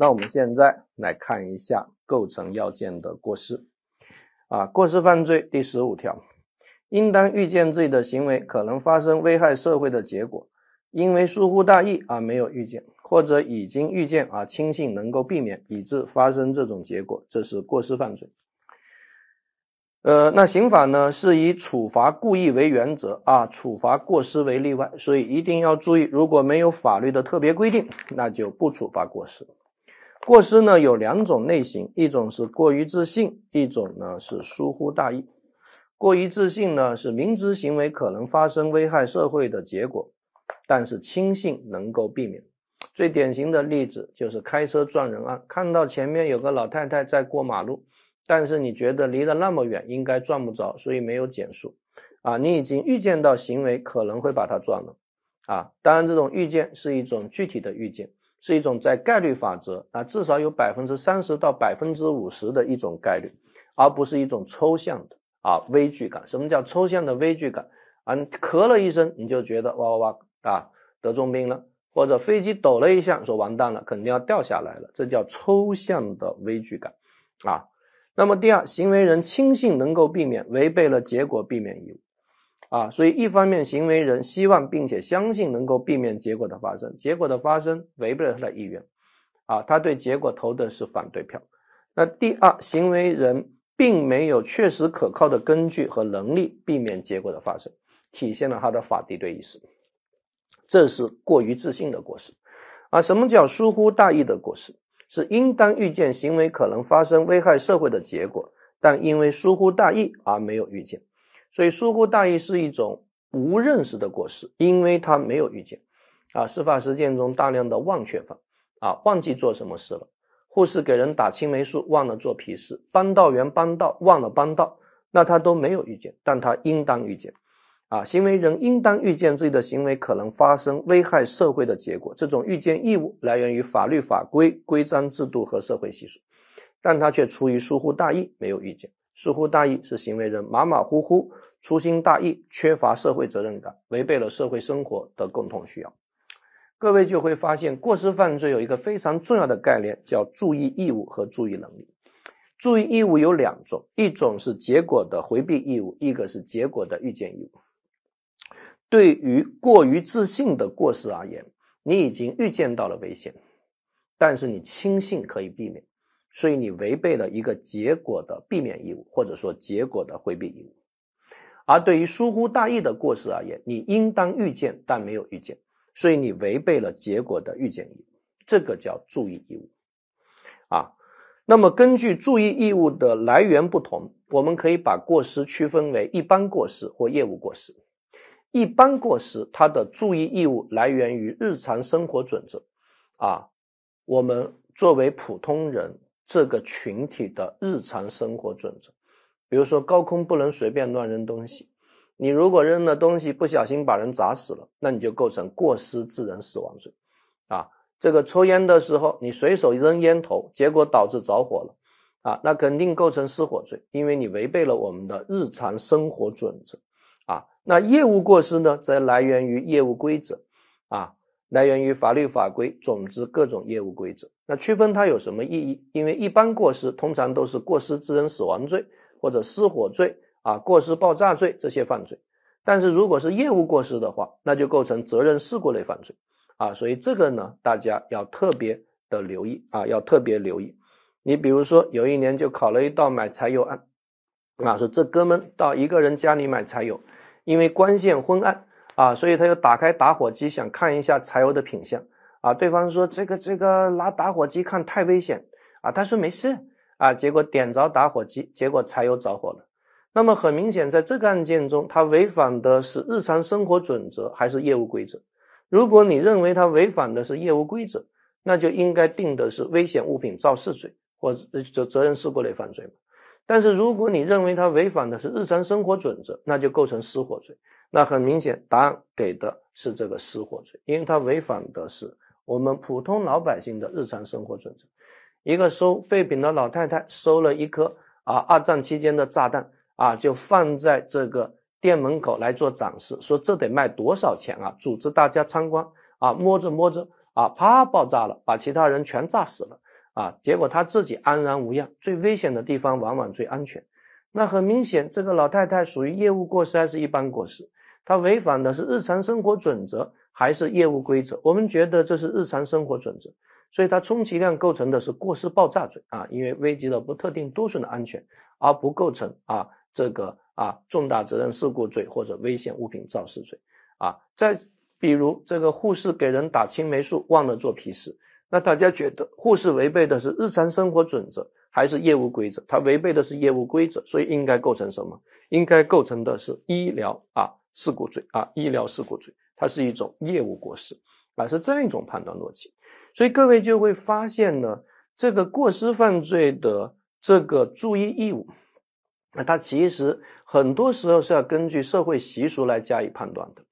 那我们现在来看一下构成要件的过失。啊，过失犯罪第十五条，应当预见自己的行为可能发生危害社会的结果，因为疏忽大意而没有预见，或者已经预见而轻信能够避免，以致发生这种结果，这是过失犯罪。呃，那刑法呢是以处罚故意为原则啊，处罚过失为例外，所以一定要注意，如果没有法律的特别规定，那就不处罚过失。过失呢有两种类型，一种是过于自信，一种呢是疏忽大意。过于自信呢是明知行为可能发生危害社会的结果，但是轻信能够避免。最典型的例子就是开车撞人案，看到前面有个老太太在过马路。但是你觉得离得那么远，应该撞不着，所以没有减速，啊，你已经预见到行为可能会把她撞了，啊，当然这种预见是一种具体的预见，是一种在概率法则啊，至少有百分之三十到百分之五十的一种概率，而不是一种抽象的啊微距感。什么叫抽象的微距感？啊，咳了一声你就觉得哇哇哇啊得重病了，或者飞机抖了一下说完蛋了，肯定要掉下来了，这叫抽象的微距感，啊。那么第二，行为人轻信能够避免，违背了结果避免义务，啊，所以一方面行为人希望并且相信能够避免结果的发生，结果的发生违背了他的意愿，啊，他对结果投的是反对票。那第二，行为人并没有确实可靠的根据和能力避免结果的发生，体现了他的法敌对意识，这是过于自信的过失。啊，什么叫疏忽大意的过失？是应当预见行为可能发生危害社会的结果，但因为疏忽大意而没有预见，所以疏忽大意是一种无认识的过失，因为他没有预见。啊，司法实践中大量的忘却犯，啊，忘记做什么事了，护士给人打青霉素忘了做皮试，帮道员帮道忘了帮道，那他都没有预见，但他应当预见。啊，行为人应当预见自己的行为可能发生危害社会的结果，这种预见义务来源于法律法规、规章制度和社会习俗，但他却出于疏忽大意没有预见。疏忽大意是行为人马马虎虎、粗心大意、缺乏社会责任感，违背了社会生活的共同需要。各位就会发现，过失犯罪有一个非常重要的概念，叫注意义务和注意能力。注意义务有两种，一种是结果的回避义务，一个是结果的预见义务。对于过于自信的过失而言，你已经预见到了危险，但是你轻信可以避免，所以你违背了一个结果的避免义务，或者说结果的回避义务。而对于疏忽大意的过失而言，你应当预见但没有预见，所以你违背了结果的预见义务，这个叫注意义务。啊，那么根据注意义务的来源不同，我们可以把过失区分为一般过失或业务过失。一般过失，它的注意义务来源于日常生活准则，啊，我们作为普通人这个群体的日常生活准则，比如说高空不能随便乱扔东西，你如果扔了东西不小心把人砸死了，那你就构成过失致人死亡罪，啊，这个抽烟的时候你随手扔烟头，结果导致着火了，啊，那肯定构成失火罪，因为你违背了我们的日常生活准则。啊，那业务过失呢，则来源于业务规则，啊，来源于法律法规，总之各种业务规则。那区分它有什么意义？因为一般过失通常都是过失致人死亡罪或者失火罪啊，过失爆炸罪这些犯罪。但是如果是业务过失的话，那就构成责任事故类犯罪啊。所以这个呢，大家要特别的留意啊，要特别留意。你比如说，有一年就考了一道买柴油案，啊，说这哥们到一个人家里买柴油。因为光线昏暗啊，所以他又打开打火机想看一下柴油的品相啊。对方说这个这个拿打火机看太危险啊。他说没事啊。结果点着打火机，结果柴油着火了。那么很明显，在这个案件中，他违反的是日常生活准则还是业务规则？如果你认为他违反的是业务规则，那就应该定的是危险物品肇事罪或者责责任事故类犯罪。但是如果你认为他违反的是日常生活准则，那就构成失火罪。那很明显，答案给的是这个失火罪，因为他违反的是我们普通老百姓的日常生活准则。一个收废品的老太太收了一颗啊二战期间的炸弹啊，就放在这个店门口来做展示，说这得卖多少钱啊？组织大家参观啊，摸着摸着啊，啪爆炸了，把其他人全炸死了。啊，结果他自己安然无恙。最危险的地方往往最安全。那很明显，这个老太太属于业务过失还是一般过失？她违反的是日常生活准则还是业务规则？我们觉得这是日常生活准则，所以它充其量构成的是过失爆炸罪啊，因为危及了不特定多数的安全，而不构成啊这个啊重大责任事故罪或者危险物品肇事罪啊。再比如这个护士给人打青霉素忘了做皮试。那大家觉得护士违背的是日常生活准则还是业务规则？他违背的是业务规则，所以应该构成什么？应该构成的是医疗啊事故罪啊医疗事故罪，它是一种业务过失啊，是这样一种判断逻辑。所以各位就会发现呢，这个过失犯罪的这个注意义务，那它其实很多时候是要根据社会习俗来加以判断的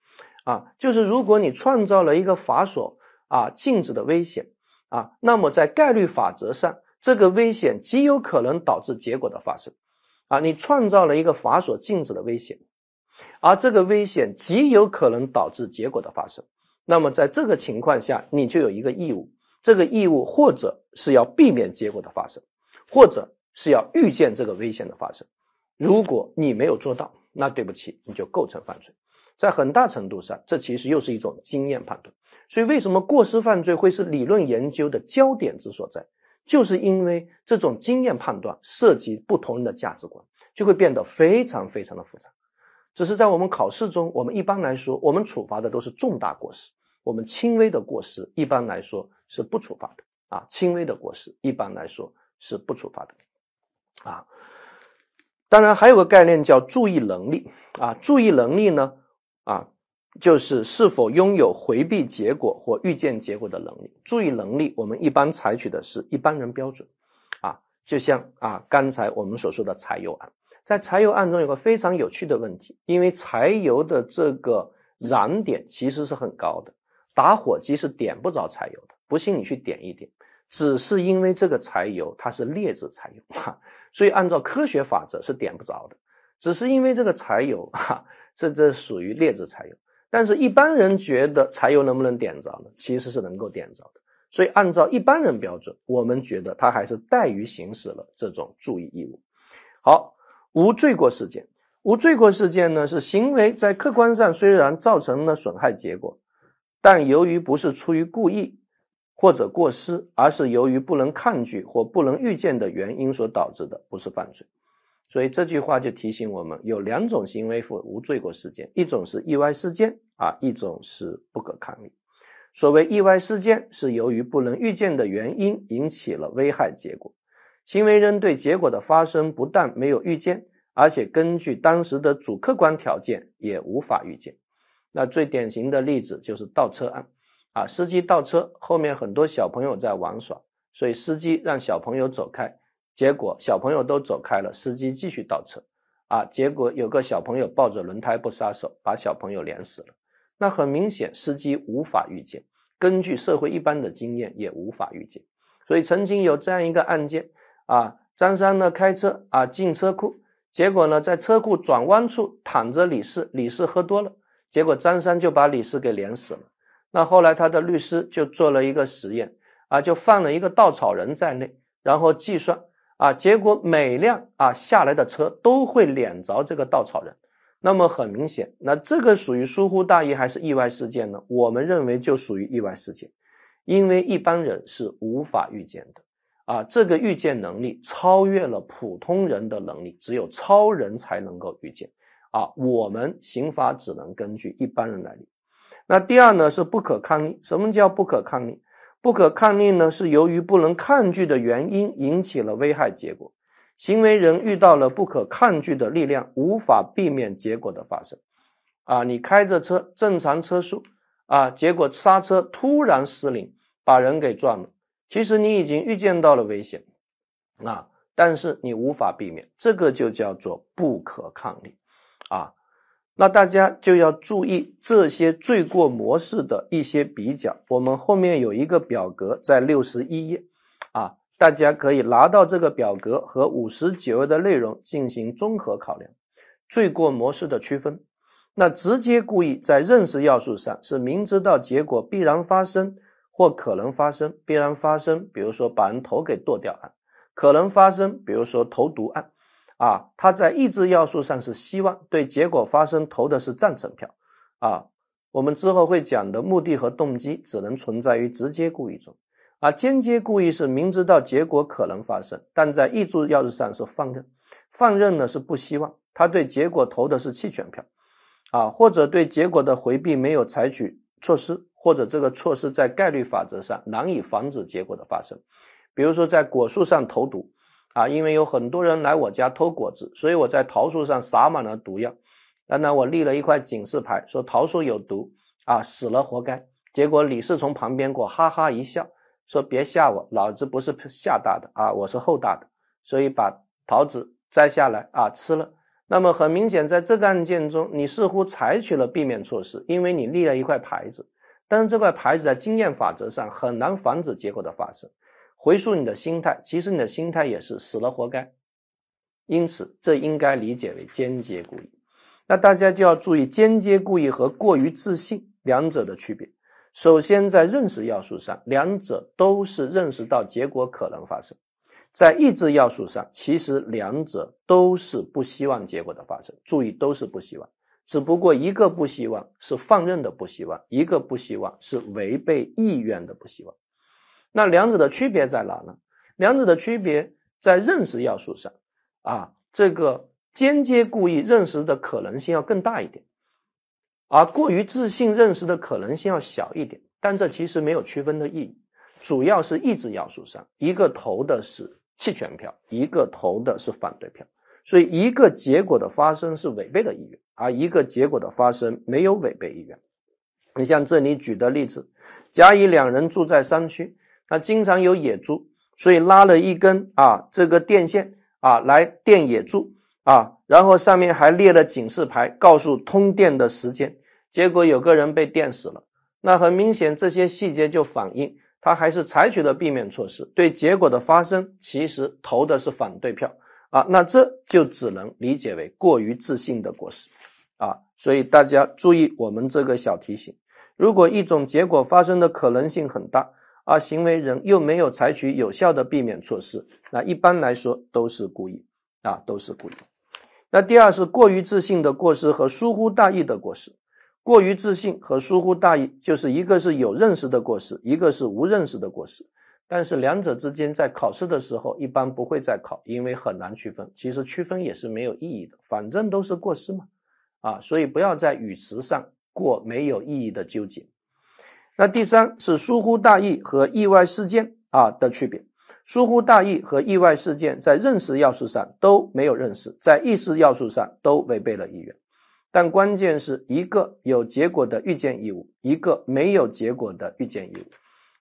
啊，就是如果你创造了一个法所啊禁止的危险。啊，那么在概率法则上，这个危险极有可能导致结果的发生。啊，你创造了一个法所禁止的危险，而这个危险极有可能导致结果的发生。那么在这个情况下，你就有一个义务，这个义务或者是要避免结果的发生，或者是要预见这个危险的发生。如果你没有做到，那对不起，你就构成犯罪。在很大程度上，这其实又是一种经验判断。所以，为什么过失犯罪会是理论研究的焦点之所在？就是因为这种经验判断涉及不同人的价值观，就会变得非常非常的复杂。只是在我们考试中，我们一般来说，我们处罚的都是重大过失，我们轻微的过失一般来说是不处罚的啊。轻微的过失一般来说是不处罚的啊。当然，还有个概念叫注意能力啊。注意能力呢？啊，就是是否拥有回避结果或预见结果的能力。注意能力，我们一般采取的是一般人标准。啊，就像啊刚才我们所说的柴油案，在柴油案中有个非常有趣的问题，因为柴油的这个燃点其实是很高的，打火机是点不着柴油的。不信你去点一点，只是因为这个柴油它是劣质柴油，哈，所以按照科学法则是点不着的。只是因为这个柴油，哈。这这属于劣质柴油，但是一般人觉得柴油能不能点着呢？其实是能够点着的。所以按照一般人标准，我们觉得他还是怠于行使了这种注意义务。好，无罪过事件，无罪过事件呢是行为在客观上虽然造成了损害结果，但由于不是出于故意或者过失，而是由于不能抗拒或不能预见的原因所导致的，不是犯罪。所以这句话就提醒我们，有两种行为负无罪过事件，一种是意外事件啊，一种是不可抗力。所谓意外事件，是由于不能预见的原因引起了危害结果，行为人对结果的发生不但没有预见，而且根据当时的主客观条件也无法预见。那最典型的例子就是倒车案啊，司机倒车，后面很多小朋友在玩耍，所以司机让小朋友走开。结果小朋友都走开了，司机继续倒车，啊，结果有个小朋友抱着轮胎不撒手，把小朋友连死了。那很明显，司机无法预见，根据社会一般的经验也无法预见。所以曾经有这样一个案件，啊，张三呢开车啊进车库，结果呢在车库转弯处躺着李四，李四喝多了，结果张三就把李四给连死了。那后来他的律师就做了一个实验，啊，就放了一个稻草人在内，然后计算。啊，结果每辆啊下来的车都会碾着这个稻草人，那么很明显，那这个属于疏忽大意还是意外事件呢？我们认为就属于意外事件，因为一般人是无法预见的，啊，这个预见能力超越了普通人的能力，只有超人才能够预见，啊，我们刑法只能根据一般人来理。那第二呢是不可抗力，什么叫不可抗力？不可抗力呢，是由于不能抗拒的原因引起了危害结果，行为人遇到了不可抗拒的力量，无法避免结果的发生。啊，你开着车，正常车速，啊，结果刹车突然失灵，把人给撞了。其实你已经预见到了危险，啊，但是你无法避免，这个就叫做不可抗力，啊。那大家就要注意这些罪过模式的一些比较。我们后面有一个表格在六十一页，啊，大家可以拿到这个表格和五十九页的内容进行综合考量。罪过模式的区分，那直接故意在认识要素上是明知道结果必然发生或可能发生、必然发生，比如说把人头给剁掉案，可能发生，比如说投毒案，啊，他在意志要素上是希望，对结果发生投的是赞成票，啊，我们之后会讲的目的和动机只能存在于直接故意中，啊，间接故意是明知道结果可能发生，但在意志要素上是放任，放任呢是不希望，他对结果投的是弃权票，啊，或者对结果的回避没有采取措施。或者这个措施在概率法则上难以防止结果的发生，比如说在果树上投毒，啊，因为有很多人来我家偷果子，所以我在桃树上撒满了毒药。当然我立了一块警示牌，说桃树有毒，啊，死了活该。结果李四从旁边过哈哈一笑，说别吓我，老子不是吓大的啊，我是后大的，所以把桃子摘下来啊吃了。那么很明显，在这个案件中，你似乎采取了避免措施，因为你立了一块牌子。但是这块牌子在经验法则上很难防止结果的发生。回溯你的心态，其实你的心态也是死了活该。因此，这应该理解为间接故意。那大家就要注意间接故意和过于自信两者的区别。首先，在认识要素上，两者都是认识到结果可能发生；在意志要素上，其实两者都是不希望结果的发生。注意，都是不希望。只不过一个不希望是放任的不希望，一个不希望是违背意愿的不希望。那两者的区别在哪呢？两者的区别在认识要素上啊，这个间接故意认识的可能性要更大一点，而过于自信认识的可能性要小一点。但这其实没有区分的意义，主要是意志要素上，一个投的是弃权票，一个投的是反对票。所以，一个结果的发生是违背了意愿，而一个结果的发生没有违背意愿。你像这里举的例子，甲乙两人住在山区，那经常有野猪，所以拉了一根啊这个电线啊来电野猪啊，然后上面还列了警示牌，告诉通电的时间。结果有个人被电死了。那很明显，这些细节就反映他还是采取了避免措施，对结果的发生其实投的是反对票。啊，那这就只能理解为过于自信的果实，啊，所以大家注意我们这个小提醒：如果一种结果发生的可能性很大，而行为人又没有采取有效的避免措施，那一般来说都是故意，啊，都是故意。那第二是过于自信的过失和疏忽大意的过失。过于自信和疏忽大意，就是一个是有认识的过失，一个是无认识的过失。但是两者之间在考试的时候一般不会再考，因为很难区分。其实区分也是没有意义的，反正都是过失嘛，啊，所以不要在语词上过没有意义的纠结。那第三是疏忽大意和意外事件啊的区别。疏忽大意和意外事件在认识要素上都没有认识，在意识要素上都违背了意愿。但关键是一个有结果的预见义务，一个没有结果的预见义务。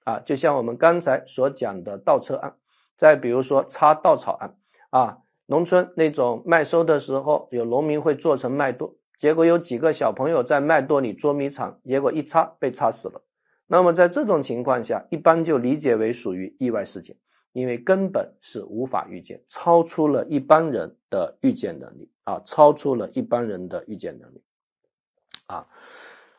啊，就像我们刚才所讲的倒车案，再比如说插稻草案啊，农村那种麦收的时候，有农民会做成麦垛，结果有几个小朋友在麦垛里捉迷藏，结果一插被插死了。那么在这种情况下，一般就理解为属于意外事件，因为根本是无法预见，超出了一般人的预见能力啊，超出了一般人的预见能力啊。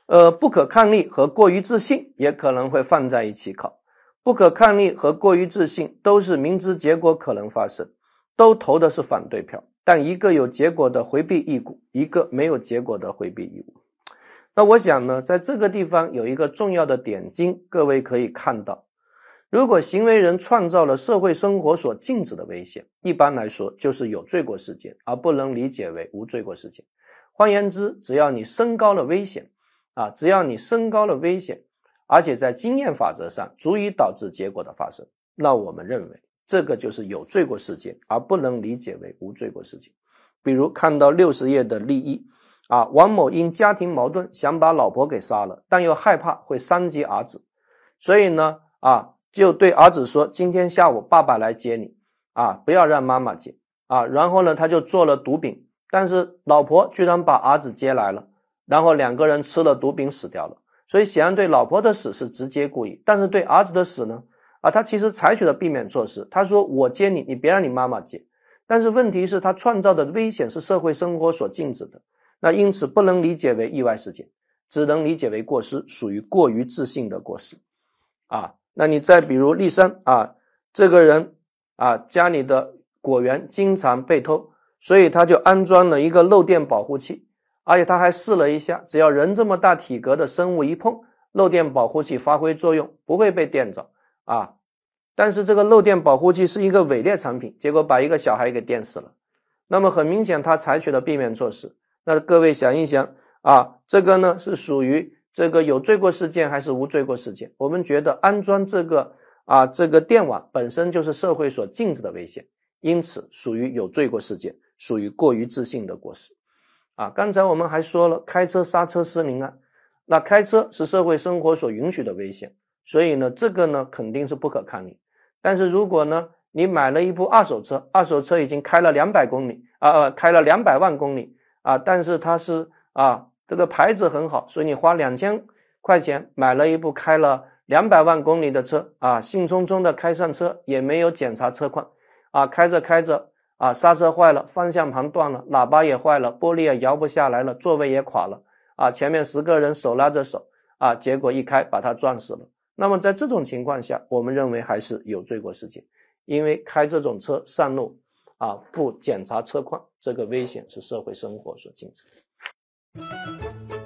呃，不可抗力和过于自信也可能会放在一起考。不可抗力和过于自信都是明知结果可能发生，都投的是反对票，但一个有结果的回避义务，一个没有结果的回避义务。那我想呢，在这个地方有一个重要的点睛，各位可以看到，如果行为人创造了社会生活所禁止的危险，一般来说就是有罪过事件，而不能理解为无罪过事件。换言之，只要你升高了危险。啊，只要你升高了危险，而且在经验法则上足以导致结果的发生，那我们认为这个就是有罪过事件，而不能理解为无罪过事件。比如看到六十页的例一，啊，王某因家庭矛盾想把老婆给杀了，但又害怕会伤及儿子，所以呢，啊，就对儿子说：“今天下午爸爸来接你，啊，不要让妈妈接，啊。”然后呢，他就做了毒饼，但是老婆居然把儿子接来了。然后两个人吃了毒饼死掉了，所以显然对老婆的死是直接故意，但是对儿子的死呢？啊，他其实采取了避免措施。他说：“我接你，你别让你妈妈接。”但是问题是，他创造的危险是社会生活所禁止的，那因此不能理解为意外事件，只能理解为过失，属于过于自信的过失。啊。那你再比如立山啊，这个人啊家里的果园经常被偷，所以他就安装了一个漏电保护器，而且他还试了一下，只要人这么大体格的生物一碰，漏电保护器发挥作用，不会被电着啊。但是这个漏电保护器是一个伪劣产品，结果把一个小孩给电死了。那么很明显，他采取了避免措施。那各位想一想啊，这个呢是属于这个有罪过事件还是无罪过事件？我们觉得安装这个啊这个电网本身就是社会所禁止的危险，因此属于有罪过事件，属于过于自信的过失。啊，刚才我们还说了开车刹车失灵啊，那开车是社会生活所允许的危险，所以呢这个呢肯定是不可抗力。但是如果呢，你买了一部二手车，二手车已经开了两百公里啊，呃，开了两百万公里啊，但是它是啊，这个牌子很好，所以你花两千块钱买了一部开了两百万公里的车啊，兴冲冲的开上车，也没有检查车况啊，开着开着啊，刹车坏了，方向盘断了，喇叭也坏了，玻璃也摇不下来了，座位也垮了啊，前面十个人手拉着手啊，结果一开把他撞死了。那么在这种情况下，我们认为还是有罪过事件，因为开这种车上路啊，不检查车况，这个危险是社会生活所禁止的。